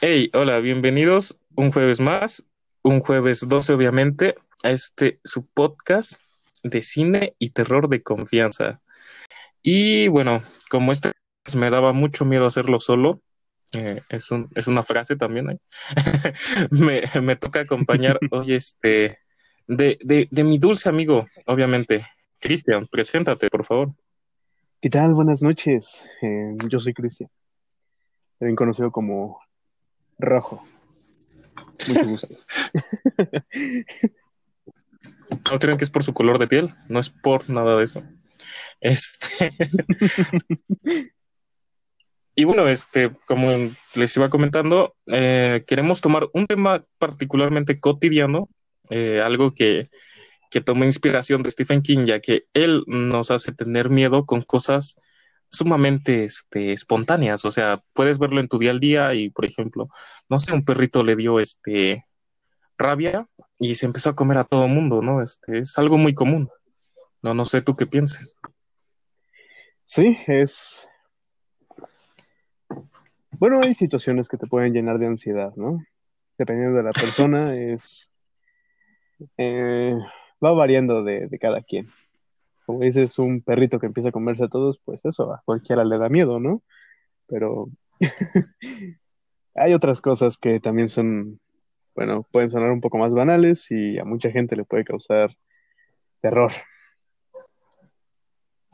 Hey, hola, bienvenidos un jueves más, un jueves 12 obviamente, a este su podcast de cine y terror de confianza. Y bueno, como este pues, me daba mucho miedo hacerlo solo, eh, es, un- es una frase también, ¿eh? Me, me toca acompañar hoy este de, de, de mi dulce amigo, obviamente. Cristian, preséntate, por favor. ¿Qué tal? Buenas noches. Eh, yo soy Cristian, también conocido como Rojo. Mucho gusto. No crean que es por su color de piel, no es por nada de eso. Este, y bueno, este, como les iba comentando, eh, queremos tomar un tema particularmente cotidiano, eh, algo que, que inspiración de Stephen King, ya que él nos hace tener miedo con cosas sumamente este, espontáneas. O sea, puedes verlo en tu día al día y, por ejemplo, no sé, un perrito le dio este rabia y se empezó a comer a todo mundo, ¿no? Este, es algo muy común. No, no sé tú qué pienses. Sí, es... Bueno, hay situaciones que te pueden llenar de ansiedad, ¿no? Dependiendo de la persona, es... eh, va variando de, de cada quien. Como dices, un perrito que empieza a comerse a todos, pues eso a cualquiera le da miedo, ¿no? Pero hay otras cosas que también son, bueno, pueden sonar un poco más banales y a mucha gente le puede causar terror.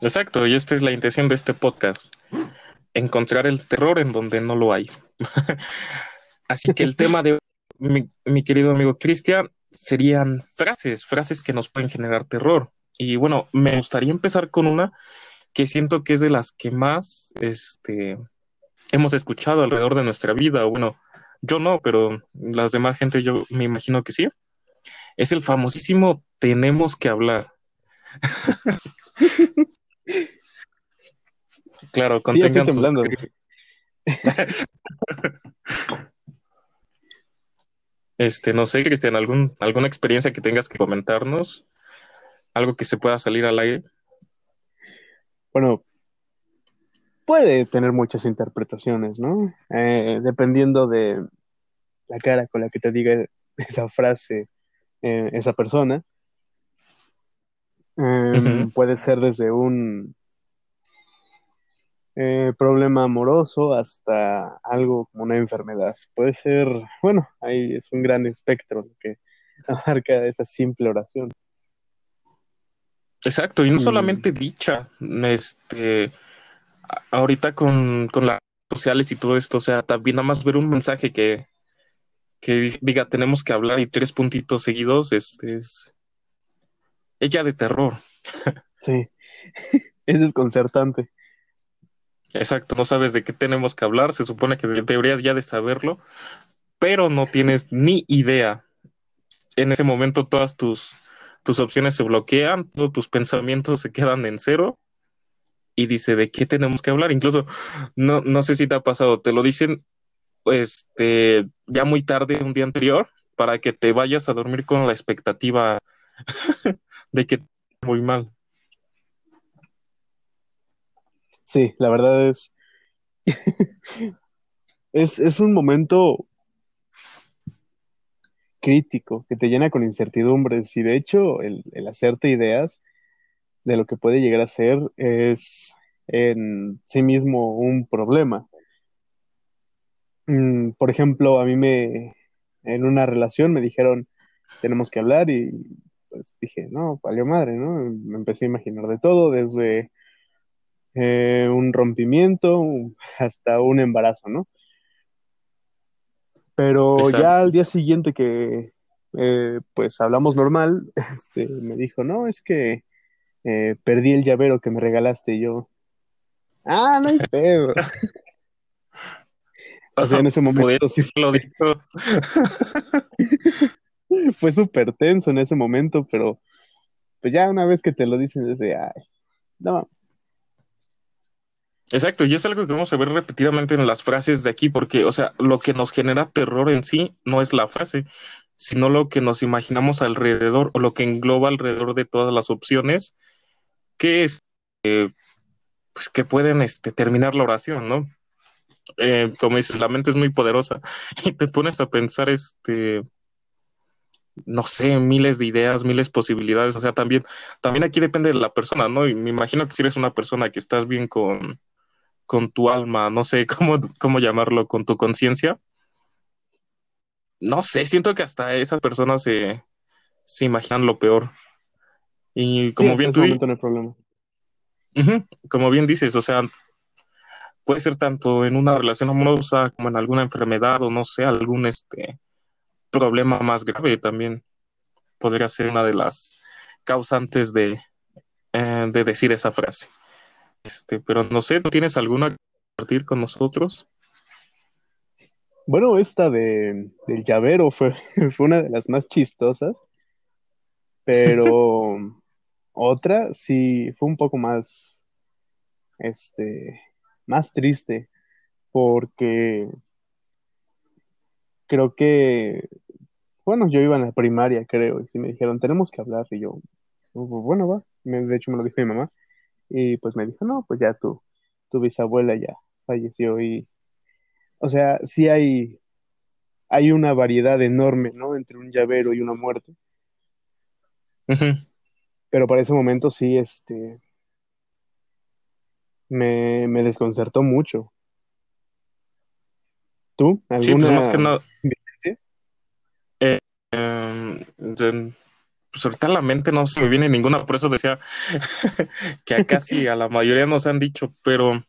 Exacto, y esta es la intención de este podcast, encontrar el terror en donde no lo hay. Así que el tema de mi, mi querido amigo Cristian serían frases, frases que nos pueden generar terror. Y bueno, me gustaría empezar con una que siento que es de las que más este, hemos escuchado alrededor de nuestra vida. Bueno, yo no, pero las demás gente yo me imagino que sí. Es el famosísimo tenemos que hablar. Claro, Sí, contengan sus... temblando. Este, no sé, Cristian, algún, alguna experiencia que tengas que comentarnos, algo que se pueda salir al aire. Bueno, puede tener muchas interpretaciones, ¿no? Eh, dependiendo de la cara con la que te diga esa frase eh, esa persona. Eh, Ujú. puede ser desde un eh, problema amoroso hasta algo como una enfermedad. Puede ser, bueno, ahí es un gran espectro lo que abarca esa simple oración. Exacto, y no Mm, solamente dicha, este, ahorita con, con las redes sociales y todo esto, o sea, también nada más ver un mensaje que, que diga tenemos que hablar y tres puntitos seguidos, este es, es ya de terror. sí, es desconcertante. Exacto, no sabes de qué tenemos que hablar, se supone que deberías ya de saberlo, pero no tienes ni idea. En ese momento todas tus, tus opciones se bloquean, todos tus pensamientos se quedan en cero y dice de qué tenemos que hablar. Incluso no, no sé si te ha pasado, te lo dicen este, ya muy tarde, un día anterior, para que te vayas a dormir con la expectativa de que muy mal. Sí, la verdad es, es, es un momento crítico que te llena con incertidumbres y de hecho el, hacerte ideas de lo que puede llegar a ser es en sí mismo un problema. Mm, por ejemplo, a mí me, en una relación me dijeron, tenemos que hablar y pues dije, no, valió madre, ¿no? Me empecé a imaginar de todo, desde eh, un rompimiento hasta un embarazo, ¿no? Pero Exacto. ya al día siguiente que eh, pues hablamos normal, este, me dijo, no, es que eh, perdí el llavero que me regalaste y yo. Ah, no hay pedo. O sea, en ese momento sí lo dicho. fue súper tenso en ese momento, pero pues ya una vez que te lo dicen, es de, ay, no, Exacto, y es algo que vamos a ver repetidamente en las frases de aquí, porque, o sea, lo que nos genera terror en sí no es la frase, sino lo que nos imaginamos alrededor o lo que engloba alrededor de todas las opciones que es, eh, pues que pueden este, terminar la oración, ¿no? eh, como dices, la mente es muy poderosa y te pones a pensar, este, no sé, miles de ideas, miles de posibilidades. O sea, también, también aquí depende de la persona, ¿no? Y me imagino que si eres una persona que estás bien con, con tu alma, no sé cómo, cómo llamarlo, con tu conciencia. No sé, siento que hasta esas personas se, se imaginan lo peor. Y como bien tú problema. como bien dices, o sea, puede ser tanto en una relación amorosa como en alguna enfermedad o no sé, algún este problema más grave también podría ser una de las causantes de, eh, de decir esa frase. Este, pero no sé, ¿no tienes alguna que compartir con nosotros? Bueno, esta de, del llavero fue, fue una de las más chistosas, pero otra sí fue un poco más, este, más triste, porque creo que, bueno, yo iba en la primaria, creo, y si me dijeron, tenemos que hablar, y yo, bueno, va, de hecho me lo dijo mi mamá, y pues me dijo, no, pues ya tu, tu bisabuela ya falleció, y, o sea, sí hay, hay una variedad enorme, ¿no? Entre un llavero y una muerte. Pero para ese momento sí, este, me, me desconcertó mucho. ¿Tú? ¿Alguna sí, pues más que. Eh, pues ahorita la mente no se me viene ninguna, por eso decía que a casi a la mayoría nos han dicho, pero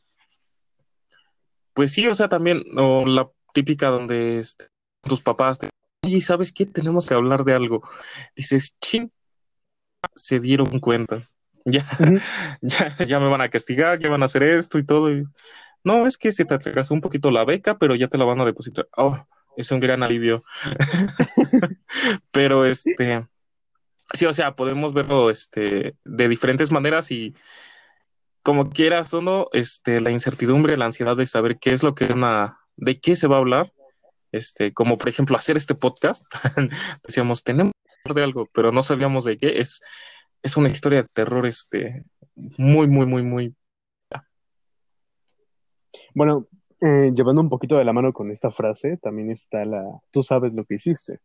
pues sí, o sea, también, o la típica donde este, tus papás te oye, ¿sabes qué? Tenemos que hablar de algo. Dices, chin, se dieron cuenta. Ya, ya, ya me van a castigar, ya van a hacer esto y todo. no, es que se te atrasó un poquito la beca, pero ya te la van a depositar. Oh, es un gran alivio. pero este, sí, o sea, podemos verlo este, de diferentes maneras y como quieras o no, este, la incertidumbre, la ansiedad de saber qué es lo que una, de qué se va a hablar, este, como por ejemplo hacer este podcast, decíamos, tenemos que hablar de algo, pero no sabíamos de qué, es, es una historia de terror, este, muy, muy, muy, muy. Bueno, eh, llevando un poquito de la mano con esta frase, también está la, tú sabes lo que hiciste.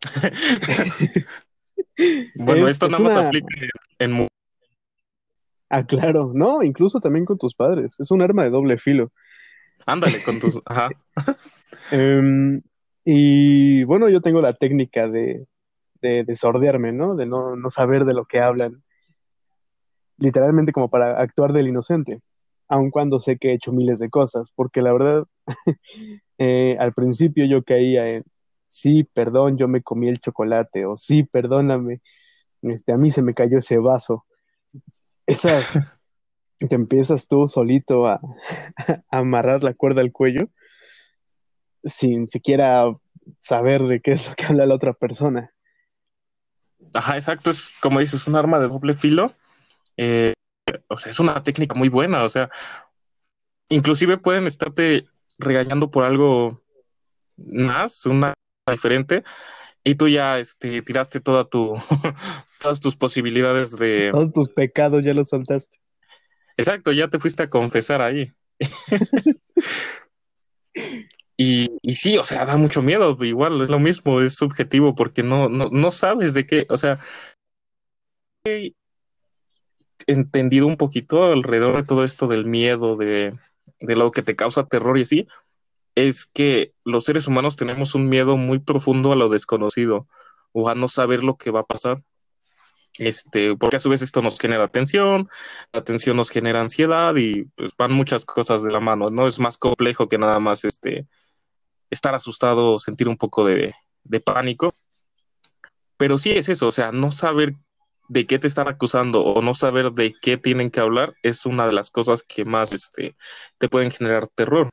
bueno, esto nada más aplica en... Ah, claro, no, incluso también con tus padres, es un arma de doble filo. Ándale, con tus... Ajá. Em, y bueno, yo tengo la técnica de, de, ¿no? De no, no saber de lo que hablan. Literalmente como para actuar del inocente, aun cuando sé que he hecho miles de cosas, porque la verdad, eh, al principio yo caía en, sí, perdón, yo me comí el chocolate, o sí, perdóname, este, a mí se me cayó ese vaso. Esas, te empiezas tú solito a, a amarrar la cuerda al cuello sin siquiera saber de qué es lo que habla la otra persona. Ajá, exacto, es como dices, un arma de doble filo. Eh, o sea, es una técnica muy buena, o sea, inclusive pueden estarte regañando por algo más, una diferente, y tú ya este, tiraste toda tu, todas tus posibilidades de... Todos tus pecados ya los soltaste. Exacto, ya te fuiste a confesar ahí. Y, y, sí, o sea, da mucho miedo, igual es lo mismo, es subjetivo porque no, no, no sabes de qué, o sea, he entendido un poquito alrededor de todo esto del miedo, de, de lo que te causa terror y así, es que los seres humanos tenemos un miedo muy profundo a lo desconocido o a no saber lo que va a pasar. Este, porque a su vez esto nos genera tensión, la tensión nos genera ansiedad y pues van muchas cosas de la mano, ¿no? Es más complejo que nada más este estar asustado o sentir un poco de, pánico. Pero sí es eso, o sea, no saber de qué te están acusando o no saber de qué tienen que hablar es una de las cosas que más este, te pueden generar terror.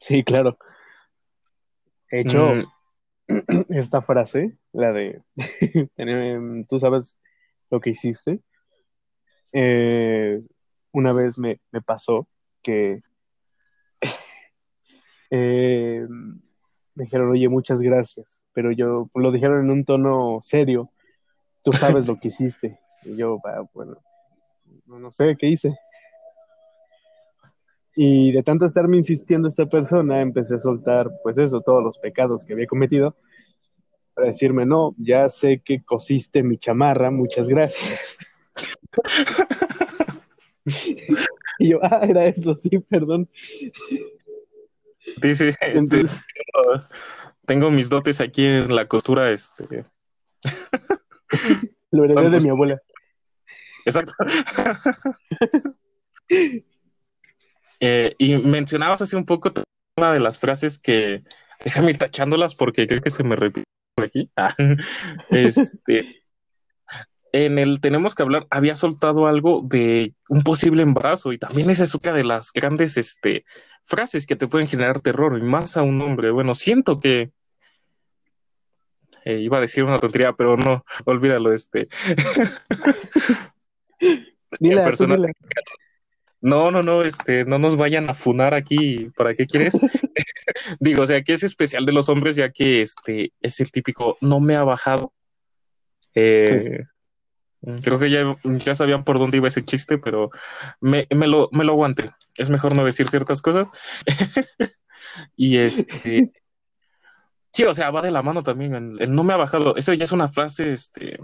Sí, claro. De hecho, mm. esta frase, la de tú sabes lo que hiciste, eh, una vez me, me pasó que eh, me dijeron, oye, muchas gracias, pero yo lo dijeron en un tono serio, tú sabes lo que hiciste. Y yo, bueno, no, sé qué hice. Y de tanto estarme insistiendo esta persona, empecé a soltar, pues eso, todos los pecados que había cometido, para decirme, no, ya sé que cosiste mi chamarra, muchas gracias. y yo, ah, era eso, sí, perdón. Dice, tengo, mis dotes aquí en la costura, este. Lo heredé de mi abuela. Exacto. Eh, y mencionabas hace un poco una de las frases que, déjame ir tachándolas porque creo que se me repite por aquí. este, en el tenemos que hablar, había soltado algo de un posible embarazo y también esa es otra de las grandes este, frases que te pueden generar terror y más a un hombre. Bueno, siento que eh, iba a decir una tontería, pero no, olvídalo. Este. No, no, no, este, no nos vayan a funar aquí. ¿Para qué quieres? Digo, o sea, que es especial de los hombres, ya que este es el típico no me ha bajado. Eh, Creo que ya, ya sabían por dónde iba ese chiste, pero me, me, lo, me lo aguante. Es mejor no decir ciertas cosas. y este. Sí, o sea, va de la mano también. El, no me ha bajado. Esa ya es una frase este,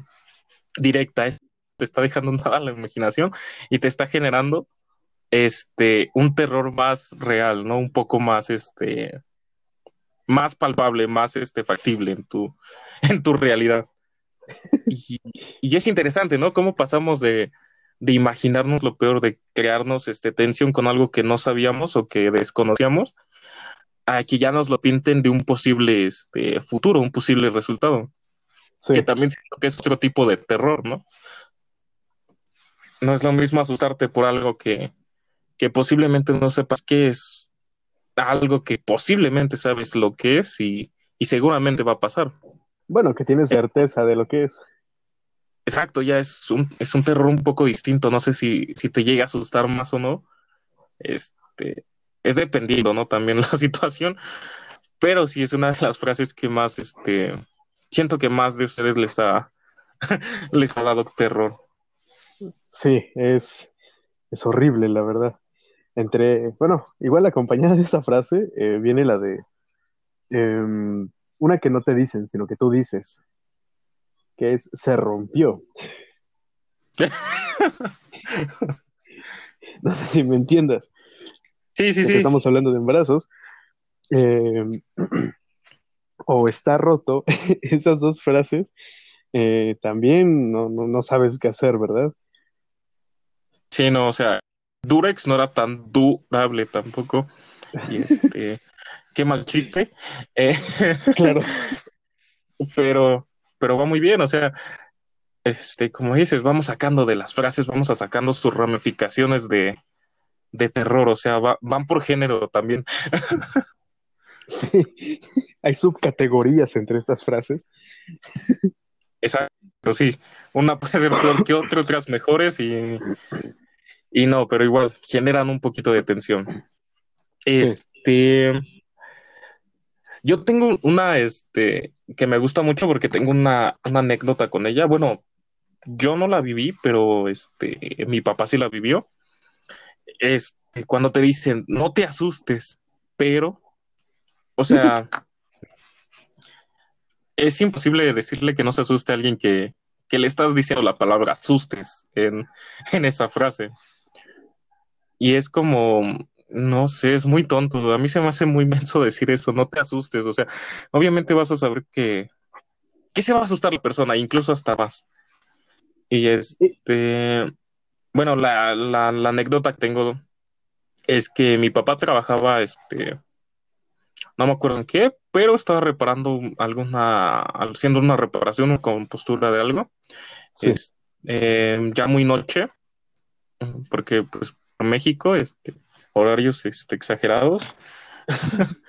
directa. te está dejando nada a la imaginación y te está generando este, un terror más real, ¿no? Un poco más, este, más palpable, más este, factible en tu, en tu realidad. Y, es interesante, ¿no? Cómo pasamos de, imaginarnos lo peor, de crearnos este, tensión con algo que no sabíamos o que desconocíamos, a que ya nos lo pinten de un posible este, futuro, un posible resultado. Que también siento que es otro tipo de terror, ¿no? No es lo mismo asustarte por algo que, que posiblemente no sepas qué es, algo que posiblemente sabes lo que es y seguramente va a pasar. Bueno, que tienes certeza de lo que es. Exacto, ya es un, es un terror un poco distinto. No sé si, si te llega a asustar más o no. Este, es dependiendo, ¿no? También la situación. Pero sí es una de las frases que más, este, siento que más de ustedes les ha, les ha dado terror. Sí, es, es horrible, la verdad. Entre, bueno, igual acompañada de esa frase eh, viene la de em, una que no te dicen, sino que tú dices, que es se rompió. no sé si me entiendas. Sí, sí, sí. Estamos hablando de embarazos. Eh, o está roto, esas dos frases, eh, también no, no, sabes qué hacer, ¿verdad? Sí, no, o sea, Durex no era tan durable tampoco. Y este, qué mal chiste. Eh, claro. pero, pero va muy bien, o sea, este, como dices, vamos sacando de las frases, vamos a sacando sus ramificaciones de, de terror, o sea, van por género también. sí, hay subcategorías entre estas frases. Exacto, sí, una puede ser peor que otra, otras mejores y, y no, pero igual generan un poquito de tensión. Este, yo tengo una, este, que me gusta mucho porque tengo una, anécdota con ella. Bueno, yo no la viví, pero este, mi papá sí la vivió. Este, cuando te dicen, no te asustes, pero, o sea, es imposible decirle que no se asuste a alguien que, que le estás diciendo la palabra asustes en, en esa frase. Y es como, no sé, es muy tonto. A mí se me hace muy menso decir eso, no te asustes. O sea, obviamente vas a saber que, que se va a asustar la persona, incluso hasta más. Y este, bueno, la, la, anécdota que tengo es que mi papá trabajaba, este, no me acuerdo en qué, pero estaba reparando alguna, haciendo una reparación o compostura de algo. Es, eh, ya muy noche, porque pues México, este, horarios este, exagerados.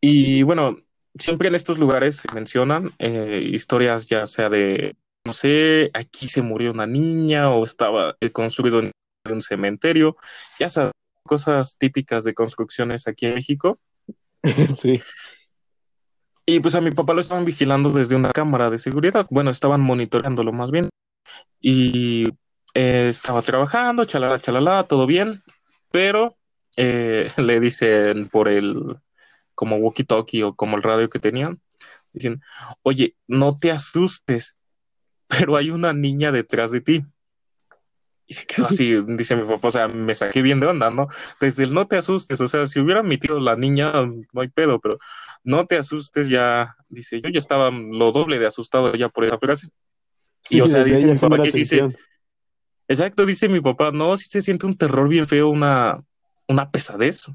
y bueno, siempre en estos lugares se mencionan eh, historias ya sea de, no sé, aquí se murió una niña o estaba eh, construido en un cementerio, ya sabes, cosas típicas de construcciones aquí en México. Sí. Y pues a mi papá lo estaban vigilando desde una cámara de seguridad. Bueno, estaban monitoreándolo más bien. Y eh, estaba trabajando, chalala, chalala, todo bien. pero eh, le dicen por el, como walkie-talkie o como el radio que tenían, dicen, oye, no te asustes, pero hay una niña detrás de ti. Y se quedó así, dice mi papá, o sea, me saqué bien de onda, ¿no? Desde el no te asustes, o sea, si hubiera admitido la niña, no hay pedo, pero no te asustes ya, dice, yo ya estaba lo doble de asustado ya por esa frase. y o sea, dice mi papá que sí se... Exacto, dice mi papá, no, sí se siente un terror bien feo, una, una pesadez.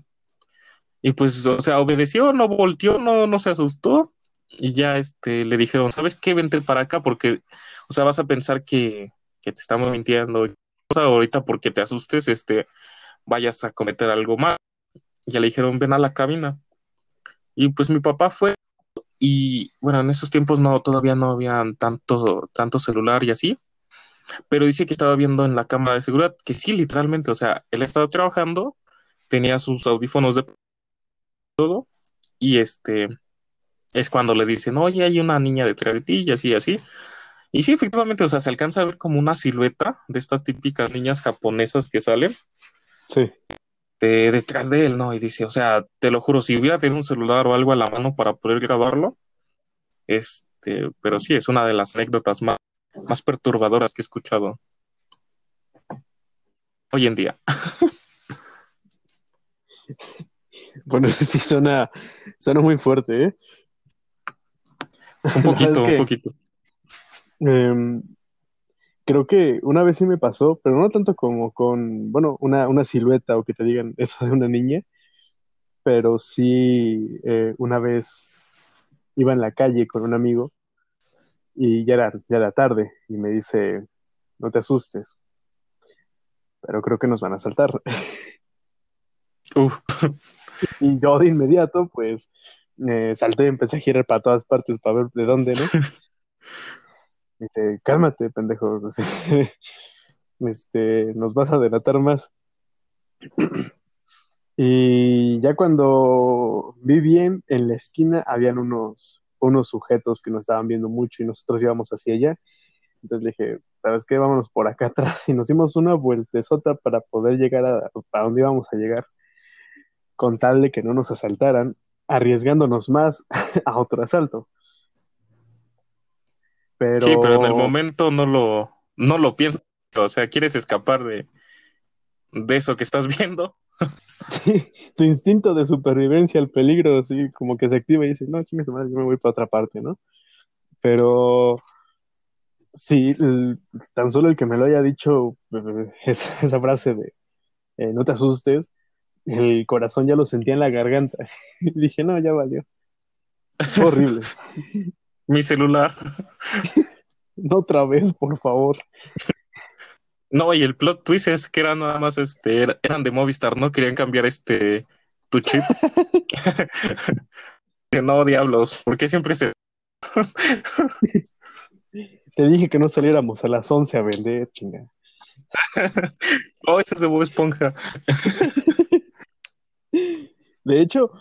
Y pues, o sea, obedeció, no volteó, no, no se asustó. Y ya este, le dijeron, ¿sabes qué? Vente para acá porque, o sea, vas a pensar que, que te estamos mintiendo ahorita porque te asustes, este, vayas a cometer algo mal. Ya le dijeron, ven a la cabina. Y pues mi papá fue, y bueno, en esos tiempos no, todavía no habían tanto, tanto celular y así, pero dice que estaba viendo en la cámara de seguridad que sí, literalmente, o sea, él estaba trabajando, tenía sus audífonos de todo, y este, es cuando le dicen, oye, hay una niña detrás de ti, y así, así. Y sí, efectivamente, o sea, se alcanza a ver como una silueta de estas típicas niñas japonesas que salen. Sí. De, detrás de él, ¿no? Y dice, o sea, te lo juro, si hubiera tenido un celular o algo a la mano para poder grabarlo, este, pero sí, es una de las anécdotas más, más perturbadoras que he escuchado hoy en día. Bueno, sí suena, suena muy fuerte, ¿eh? Un poquito, un poquito. Em, creo que una vez sí me pasó, pero no tanto como con, bueno, una, una silueta o que te digan eso de una niña, pero sí eh, una vez iba en la calle con un amigo y ya era, ya era tarde y me dice, no te asustes, pero creo que nos van a saltar. Y yo de inmediato, pues, me salté, empecé a girar para todas partes para ver de dónde, ¿no? Dice, cálmate, pendejo. Este, nos vas a delatar más. Y ya cuando vi bien, en la esquina habían unos, unos sujetos que nos estaban viendo mucho y nosotros íbamos hacia allá. Entonces le dije, ¿sabes qué? Vámonos por acá atrás. Y nos dimos una vueltezota para poder llegar a, a donde íbamos a llegar, con tal de que no nos asaltaran, arriesgándonos más a otro asalto. Sí, pero en el momento no lo, no lo piensas. O sea, quieres escapar de, de eso que estás viendo. Sí, tu instinto de supervivencia al peligro, así como que se activa y dices, no, chingue yo me voy para otra parte, ¿no? Pero sí, tan solo el que me lo haya dicho eh, esa, frase de eh, no te asustes, el corazón ya lo sentía en la garganta. Y dije, no, ya valió. horrible. Mi celular. no otra vez, por favor. No, y el plot twist es que eran nada más, este, eran de Movistar, ¿no? Querían cambiar este, tu chip. no, diablos, ¿por qué siempre se... Te dije que no saliéramos a las 11 a vender, chinga. oh, eso es de Bob Esponja. de hecho,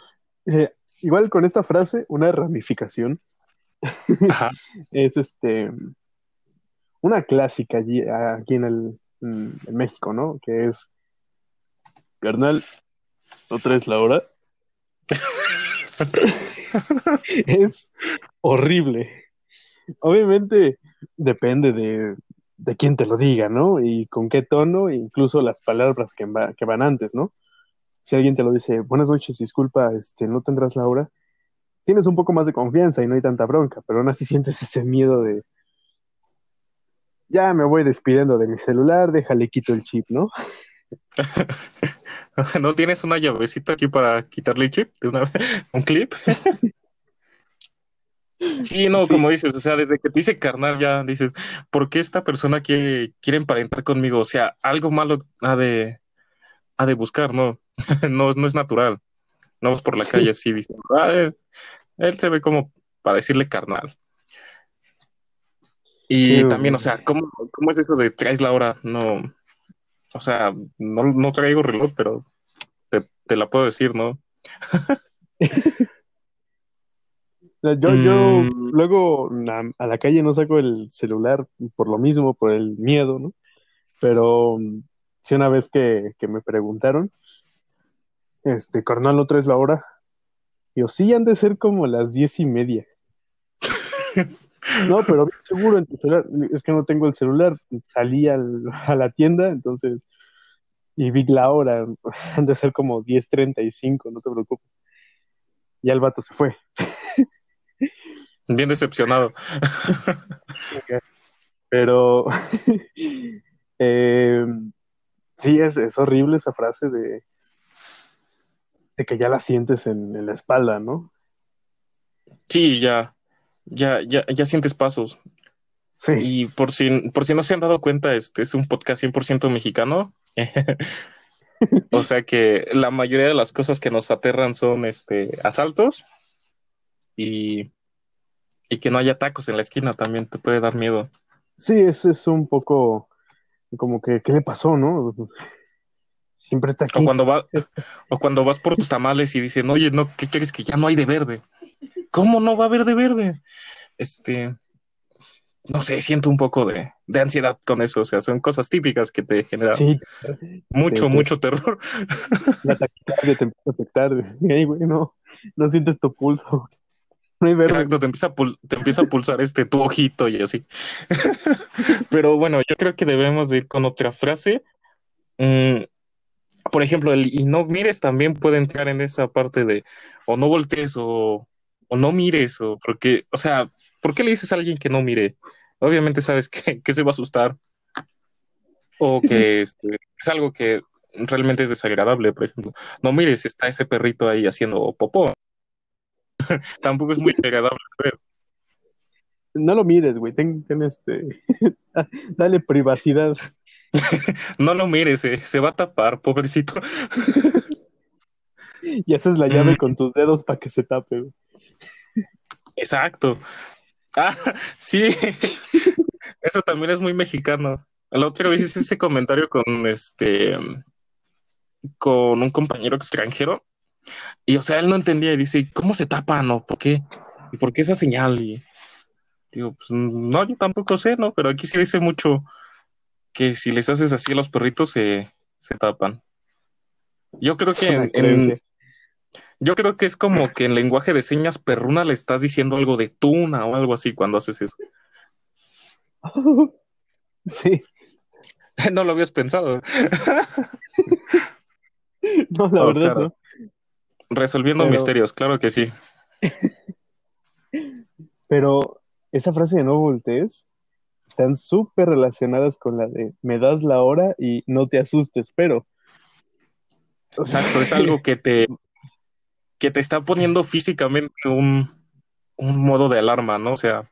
eh, igual con esta frase, una ramificación es este una clásica allí, aquí en, el, en México, ¿no? Que es, carnal, ¿no traes la hora? es horrible. Obviamente depende de, de, quién te lo diga, ¿no? Y con qué tono, incluso las palabras que, que van antes, ¿no? Si alguien te lo dice, buenas noches, disculpa, este, ¿no tendrás la hora? tienes un poco más de confianza y no hay tanta bronca, pero aún así sientes ese miedo de, ya me voy despidiendo de mi celular, déjale quito el chip, ¿no? ¿No tienes una llavecita aquí para quitarle el chip de una vez? ¿Un clip? Sí, no, como dices, o sea, desde que te dice carnal ya dices, ¿por qué esta persona quiere, quiere emparentar conmigo? O sea, algo malo ha de, ha de buscar, ¿no? no, no es natural. No vas por la calle así diciendo, ah, él, se ve como para decirle carnal. Y también, o sea, ¿cómo, ¿cómo, es eso de traes la hora? No, o sea, no, no traigo reloj, pero te, la puedo decir, ¿no? yo, yo mm. luego a, la calle no saco el celular por lo mismo, por el miedo, ¿no? Pero sí una vez que, que me preguntaron, este, carnal, ¿no traes la hora? Y yo, sí, han de ser como las diez y media. no, pero seguro en tu celular, es que no tengo el celular, salí al, a la tienda, entonces, y vi la hora, han de ser como 10.35, no te preocupes. Y el vato se fue. Bien decepcionado. Pero eh, sí, es, es, horrible esa frase de, de que ya la sientes en, en, la espalda, ¿no? Sí, ya, ya, ya, ya sientes pasos. Sí. Y por si, por si no se han dado cuenta, este es un podcast 100% mexicano. o sea que la mayoría de las cosas que nos aterran son este, asaltos y, y que no haya tacos en la esquina también te puede dar miedo. Sí, es, es un poco como que, ¿qué le pasó, no? Siempre está aquí. O cuando, va, o cuando vas por tus tamales y dicen, oye, no, ¿qué quieres que ya no hay de verde? ¿Cómo no va a haber de verde? Este, no sé, siento un poco de, de ansiedad con eso. O sea, son cosas típicas que te generan Sí, mucho, sí, mucho terror. la taquicardia te empieza a afectar. Ey, güey, no, no sientes tu pulso. No hay verde. Exacto, te empieza, a pul- te empieza a pulsar este tu ojito y así. Pero bueno, yo creo que debemos de ir con otra frase. Mm, por ejemplo, el y no mires también puede entrar en esa parte de o no voltees o, o no mires, o porque, o sea, ¿por qué le dices a alguien que no mire? Obviamente sabes que, que se va a asustar o que este, es algo que realmente es desagradable, por ejemplo. No mires, está ese perrito ahí haciendo popó. Tampoco es muy agradable ver. No lo mires, güey. Ten, ten este. Dale privacidad. No lo mires, eh, se va a tapar, pobrecito. Y haces la llave Mm. con tus dedos para que se tape, güey. Exacto. Ah, sí. Eso también es muy mexicano. La otra vez hice ese comentario con este con un compañero extranjero y o sea, él no entendía y dice, ¿cómo se tapa? No, ¿por qué? ¿Y por qué esa señal? Y digo, pues no, yo tampoco sé, ¿no? Pero aquí sí dice mucho que si les haces así a los perritos se, se tapan. Yo creo que en, en-. Yo creo que es como que en lenguaje de señas perruna le estás diciendo algo de tuna o algo así cuando haces eso. Sí, No lo habías pensado. no, la Oh, verdad, claro. no. Resolviendo Pero- misterios, claro que sí. Pero esa frase de no voltees están súper relacionadas con la de me das la hora y no te asustes, pero. Exacto, es algo que te, que te está poniendo físicamente un, un modo de alarma, ¿no? O sea,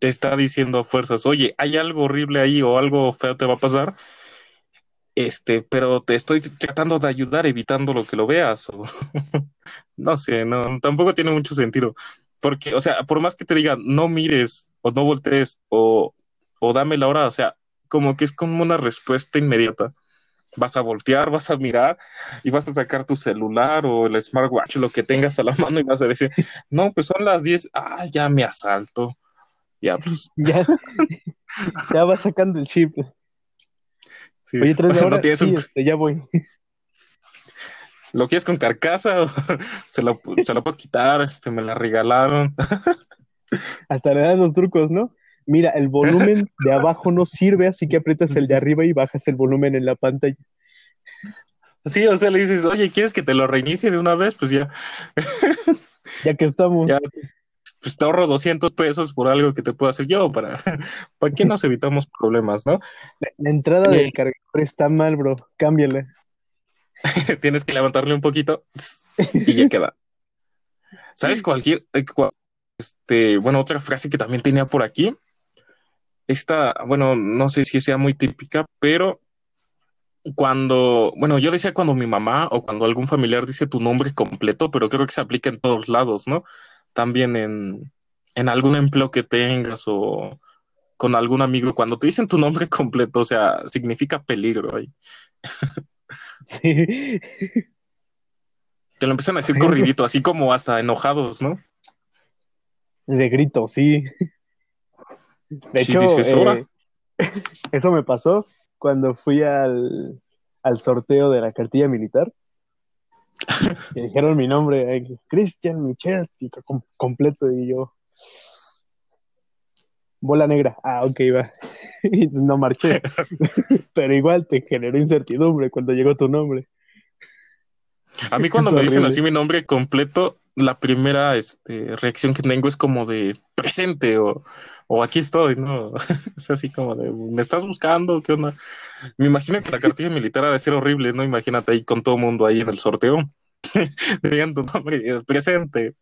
te está diciendo a fuerzas, oye, hay algo horrible ahí o algo feo te va a pasar, este, pero te estoy tratando de ayudar evitando lo que lo veas, o no sé, no, tampoco tiene mucho sentido, porque, o sea, por más que te digan, no mires o no voltees o, o dame la hora, o sea, como que es como una respuesta inmediata. Vas a voltear, vas a mirar y vas a sacar tu celular o el smartwatch, lo que tengas a la mano y vas a decir, no, pues son las 10, ah, ya me asalto. Ya, pues, ya, ya va sacando el chip. sí, Oye, tres de no hora, tienes sí, un- este, ya voy. ¿Lo quieres con carcasa? se lo, se lo puedo quitar, este, me la regalaron. Hasta le dan los trucos, ¿no? Mira, el volumen de abajo no sirve, así que aprietas el de arriba y bajas el volumen en la pantalla. Sí, o sea, le dices, oye, ¿quieres que te lo reinicie de una vez? Pues ya, Ya que estamos. ya, pues te ahorro 200 pesos por algo que te puedo hacer yo para, ¿para qué nos evitamos problemas, no? La, la entrada del cargador está mal, bro. Cámbiala. Tienes que levantarle un poquito y ya queda. ¿Sabes cualquier, eh, este, bueno, otra frase que también tenía por aquí? Esta, bueno, no sé si sea muy típica, pero cuando, bueno, yo decía cuando mi mamá o cuando algún familiar dice tu nombre completo, pero creo que se aplica en todos lados, ¿no? También en, en algún empleo que tengas o con algún amigo, cuando te dicen tu nombre completo, o sea, significa peligro ahí. Sí. Te lo empiezan a decir corridito, así como hasta enojados, ¿no? De grito, sí. De hecho, eh, eso me pasó cuando fui al, al sorteo de la cartilla militar. Me dijeron mi nombre, Cristian Michel, completo, y yo. Bola negra. Ah, ok, va. no marché. Pero igual te generó incertidumbre cuando llegó tu nombre. A mí cuando me dicen así mi nombre completo, la primera este, reacción que tengo es como de presente o, o aquí estoy, ¿no? es así como de, ¿me estás buscando? ¿Qué onda? Me imagino que la cartilla militar ha de ser horrible, ¿no? Imagínate ahí con todo el mundo ahí en el sorteo. Digan tu nombre, presente.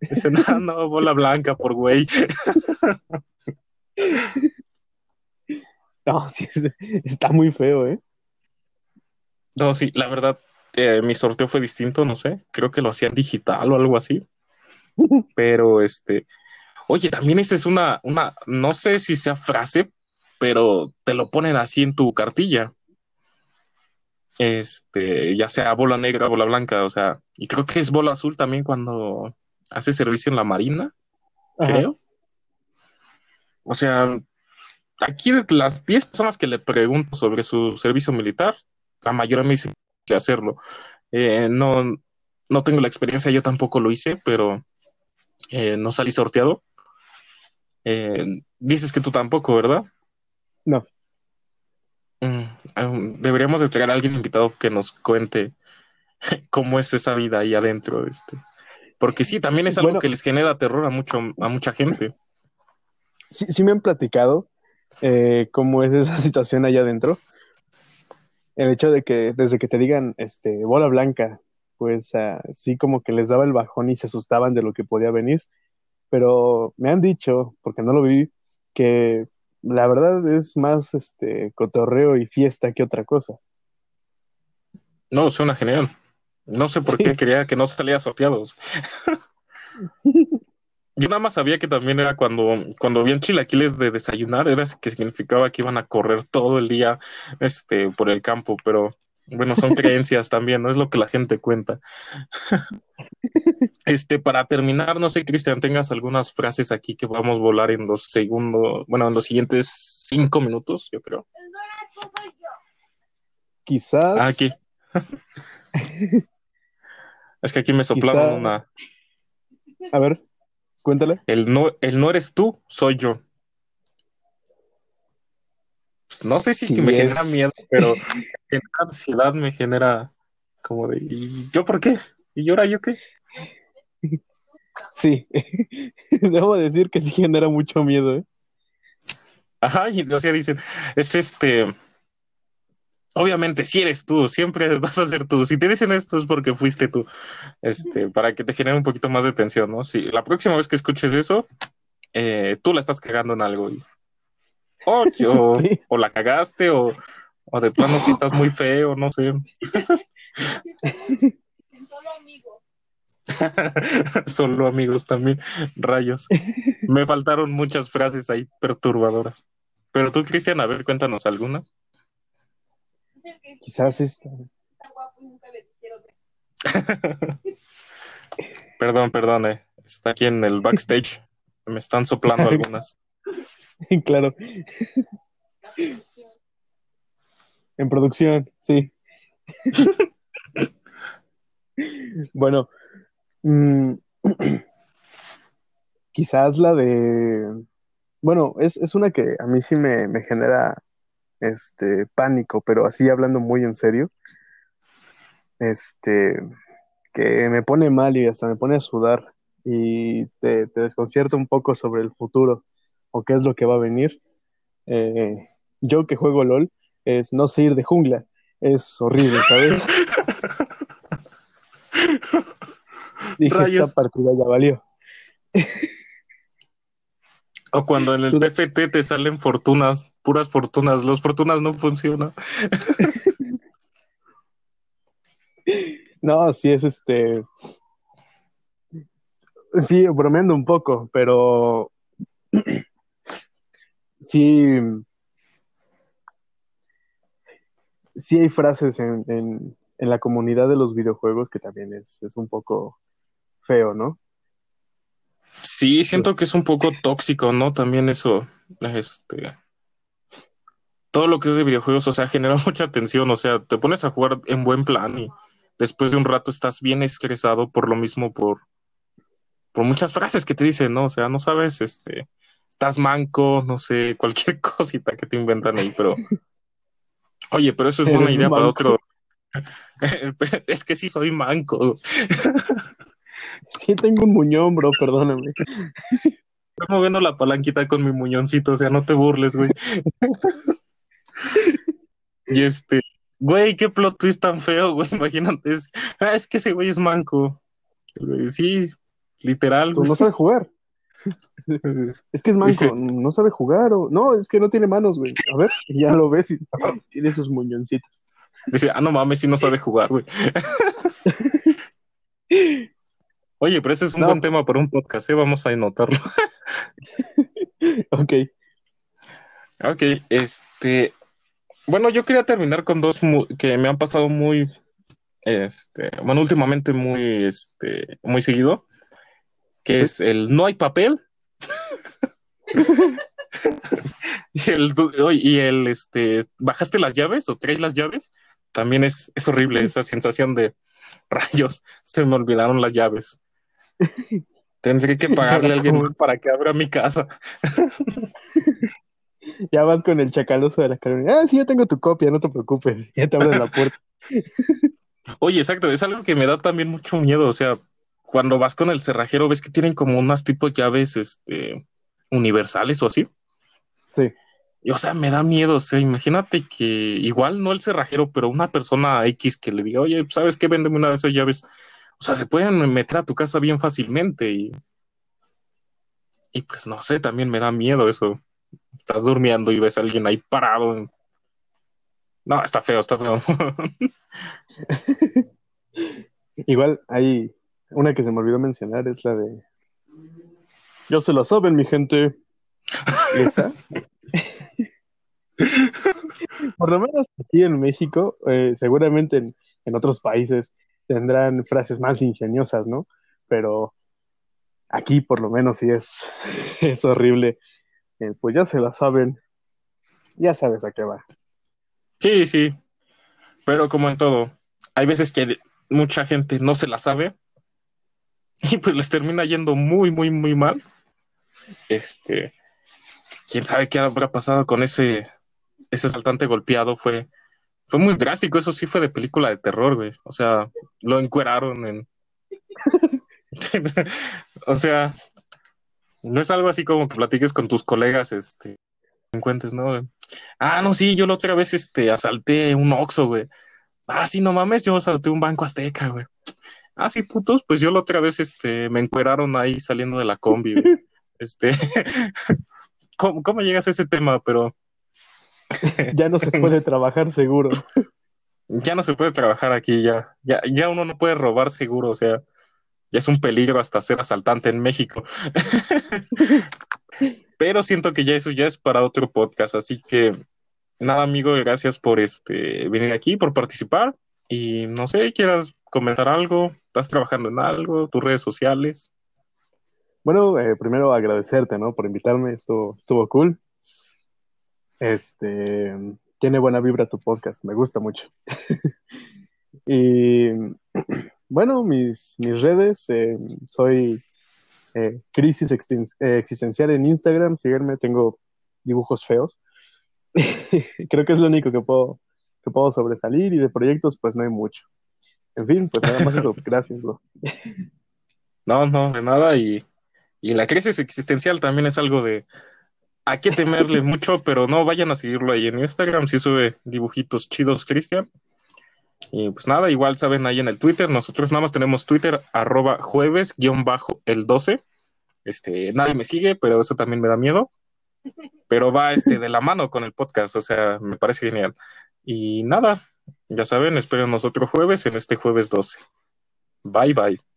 Dice, no, no, bola blanca por güey. no, sí, está muy feo, ¿eh? No, sí, la verdad, eh, mi sorteo fue distinto, no sé, creo que lo hacían digital o algo así. Pero este, oye, también esa es una, una, no sé si sea frase, pero te lo ponen así en tu cartilla. Este, ya sea bola negra, bola blanca, o sea, y creo que es bola azul también cuando hace servicio en la marina, creo. O sea, aquí de las 10 personas que le pregunto sobre su servicio militar, la mayoría me dice que hacerlo. Eh, no, no tengo la experiencia, yo tampoco lo hice, pero eh, no salí sorteado. Eh, dices que tú tampoco, ¿verdad? No. Mm, deberíamos de traer a alguien invitado que nos cuente cómo es esa vida ahí adentro. Este. Porque sí, también es algo que les genera terror a, mucho, a mucha gente. Sí, sí me han platicado cómo es esa situación allá adentro el hecho de que desde que te digan este bola blanca, pues uh, sí como que les daba el bajón y se asustaban de lo que podía venir. Pero me han dicho, porque no lo vi, que la verdad es más este cotorreo y fiesta que otra cosa. No, suena genial. No sé por qué quería que no salía sorteados. Yo nada más sabía que también era cuando, cuando habían chilaquiles de desayunar, era que significaba que iban a correr todo el día este, por el campo, pero bueno, son creencias también, no es lo que la gente cuenta. este, para terminar, no sé, Cristian, tengas algunas frases aquí que vamos a volar en los segundos, bueno, en los siguientes cinco minutos, yo creo. Quizás. Ah, aquí. es que aquí me soplaron una. A ver. Cuéntale. El no, el no eres tú, soy yo. Pues no sé si me genera miedo, pero en ansiedad me genera como de, ¿y yo por qué? ¿Y ahora yo qué? Sí, debo decir que sí genera mucho miedo, ¿eh? Ajá, y o sea, dicen, es este, obviamente, si eres tú, siempre vas a ser tú. Si te dicen esto es porque fuiste tú, este, para que te genere un poquito más de tensión, ¿no? Si la próxima vez que escuches eso, eh, tú la estás cagando en algo. o, o, la cagaste, o, o de plano si estás muy feo, no sé. Solo amigos. También, rayos. Me faltaron muchas frases ahí perturbadoras. Pero tú, Cristian, a ver, cuéntanos algunas. Quizás esto. perdón, perdón, eh. está aquí en el backstage. Me están soplando algunas. claro. En producción, sí. bueno, mm, quizás la de... Bueno, es, es, una que a mí sí me, me genera este, pánico, pero así hablando muy en serio, este, que me pone mal y hasta me pone a sudar y te, desconcierta un poco sobre el futuro o qué es lo que va a venir. Eh, yo que juego LOL es no sé ir de jungla, es horrible, ¿sabes? Dije, esta partida ya valió. O cuando en el TFT te salen fortunas, puras fortunas, los fortunas no funcionan. no, sí es este. Sí, bromeando un poco, pero sí. Sí hay frases en, en, en, la comunidad de los videojuegos que también es, es un poco feo, ¿no? Sí, siento que es un poco tóxico, ¿no? También eso, este, todo lo que es de videojuegos, o sea, genera mucha tensión, o sea, te pones a jugar en buen plan y después de un rato estás bien estresado por lo mismo, por, por muchas frases que te dicen, ¿no? O sea, no sabes, este, estás manco, no sé, cualquier cosita que te inventan ahí, pero... Oye, pero eso es buena idea para otro. es que sí soy manco. Sí, tengo un muñón, bro, perdóname. Estoy moviendo la palanquita con mi muñoncito, o sea, no te burles, güey. y este, güey, qué plot twist tan feo, güey, imagínate. Es, ah, es que ese güey es manco. Sí, literal. Pues no sabe jugar. Es que es manco, no sabe jugar o... No, es que no tiene manos, güey. A ver, ya lo ves y tiene sus muñoncitos. Dice, ah, no mames, sí no sabe jugar, güey. Oye, pero ese es un buen tema para un podcast, ¿eh? Vamos a anotarlo. ok. Ok, este... Bueno, yo quería terminar con dos que me han pasado muy... Este, bueno, últimamente muy, este, muy seguido, que es el no hay papel y el, y el, este, ¿bajaste las llaves o traes las llaves? También es, es horrible esa sensación de rayos, se me olvidaron las llaves. Tendré que pagarle a alguien para que abra mi casa. ya vas con el chacaloso de la Carolina. Ah, sí, yo tengo tu copia, no te preocupes. Ya te abres la puerta. Oye, exacto, es algo que me da también mucho miedo. O sea, cuando vas con el cerrajero, ves que tienen como unas tipos llaves este, universales o así. Sí. Y, o sea, me da miedo. O sea, imagínate que igual no el cerrajero, pero una persona X que le diga, oye, ¿sabes qué? Véndeme una de esas llaves. O sea, se pueden meter a tu casa bien fácilmente y, y pues no sé, también me da miedo eso. Estás durmiendo y ves a alguien ahí parado. No, está feo, está feo. Igual hay una que se me olvidó mencionar, es la de... Ya se la saben, mi gente. Esa. Por lo menos aquí en México, eh, seguramente en, en otros países tendrán frases más ingeniosas, ¿no? Pero aquí por lo menos sí es, es horrible. Eh, pues ya se la saben, ya sabes a qué va. Sí, sí, pero como en todo, hay veces que mucha gente no se la sabe y pues les termina yendo muy, muy, muy mal. Este, quién sabe qué habrá pasado con ese, ese saltante golpeado, fue fue muy drástico, eso sí fue de película de terror, güey. O sea, lo encueraron en. o sea, no es algo así como que platiques con tus colegas, este, encuentres, ¿no? Ah, no, sí, yo la otra vez, este, asalté un Oxxo, güey. Ah, sí, no mames, yo asalté un banco azteca, güey. Ah, sí, putos, pues yo la otra vez, este, me encueraron ahí saliendo de la combi, güey. Este, ¿cómo, ¿cómo llegas a ese tema? Pero ya no se puede trabajar seguro. Ya no se puede trabajar aquí, ya. ya. Ya uno no puede robar seguro, o sea, ya es un peligro hasta ser asaltante en México. Pero siento que ya eso ya es para otro podcast, así que nada, amigo, gracias por este venir aquí, por participar. Y no sé, quieras comentar algo, estás trabajando en algo, tus redes sociales. Bueno, eh, primero agradecerte, ¿no? Por invitarme, estuvo, estuvo cool. Este, tiene buena vibra tu podcast, me gusta mucho. y bueno, mis, mis redes, eh, soy eh, Crisis eh, Existencial en Instagram, sígueme, tengo dibujos feos. Creo que es lo único que puedo, que puedo sobresalir y de proyectos pues no hay mucho. En fin, pues nada más eso, gracias, bro. No, no, de nada y, y la crisis existencial también es algo de, hay que temerle mucho, pero no vayan a seguirlo ahí en Instagram, si sube dibujitos chidos, Cristian. Y pues nada, igual saben ahí en el Twitter, nosotros nada más tenemos Twitter, arroba jueves, guion bajo el 12. Este, nadie me sigue, pero eso también me da miedo. Pero va este de la mano con el podcast, o sea, me parece genial. Y nada, ya saben, esperen nosotros jueves en este jueves 12. Bye bye.